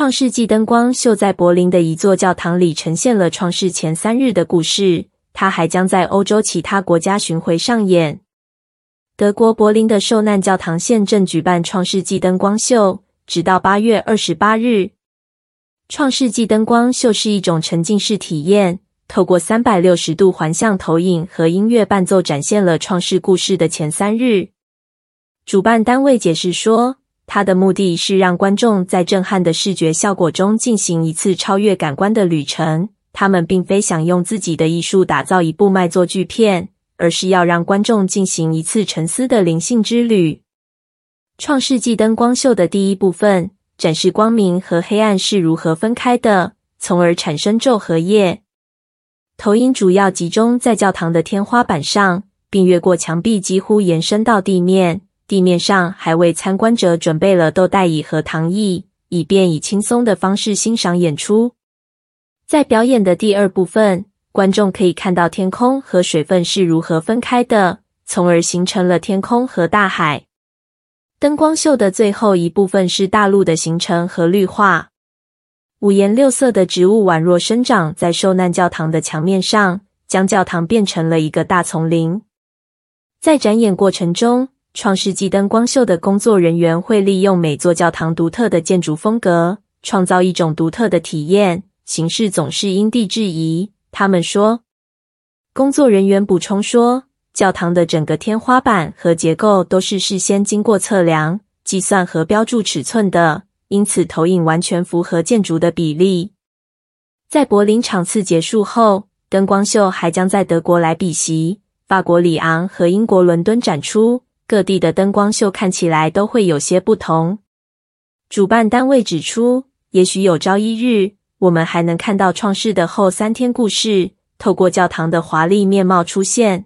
创世纪灯光秀在柏林的一座教堂里呈现了创世前三日的故事。它还将在欧洲其他国家巡回上演。德国柏林的受难教堂现正举办创世纪灯光秀，直到八月二十八日。创世纪灯光秀是一种沉浸式体验，透过三百六十度环向投影和音乐伴奏，展现了创世故事的前三日。主办单位解释说，它的目的是让观众在震撼的视觉效果中进行一次超越感官的旅程。他们并非想用自己的艺术打造一部卖座巨片，而是要让观众进行一次沉思的灵性之旅。创世纪灯光秀的第一部分展示光明和黑暗是如何分开的，从而产生昼和夜。投影主要集中在教堂的天花板上，并越过墙壁，几乎延伸到地面。地面上还为参观者准备了豆袋椅和躺椅，以便以轻松的方式欣赏演出。在表演的第二部分，观众可以看到天空和水分是如何分开的，从而形成了天空和大海。灯光秀的最后一部分是大陆的形成和绿化，五颜六色的植物宛若生长在受难教堂的墙面上，将教堂变成了一个大丛林。在展演过程中，创世纪灯光秀的工作人员会利用每座教堂独特的建筑风格，创造一种独特的体验。形式总是因地制宜，他们说。工作人员补充说，教堂的整个天花板和结构都是事先经过测量、计算和标注尺寸的，因此投影完全符合建筑的比例。在柏林场次结束后，灯光秀还将在德国莱比锡、法国里昂和英国伦敦展出。各地的灯光秀看起来都会有些不同。主办单位指出，也许有朝一日。我们还能看到创世的后三天故事，透过教堂的华丽面貌出现。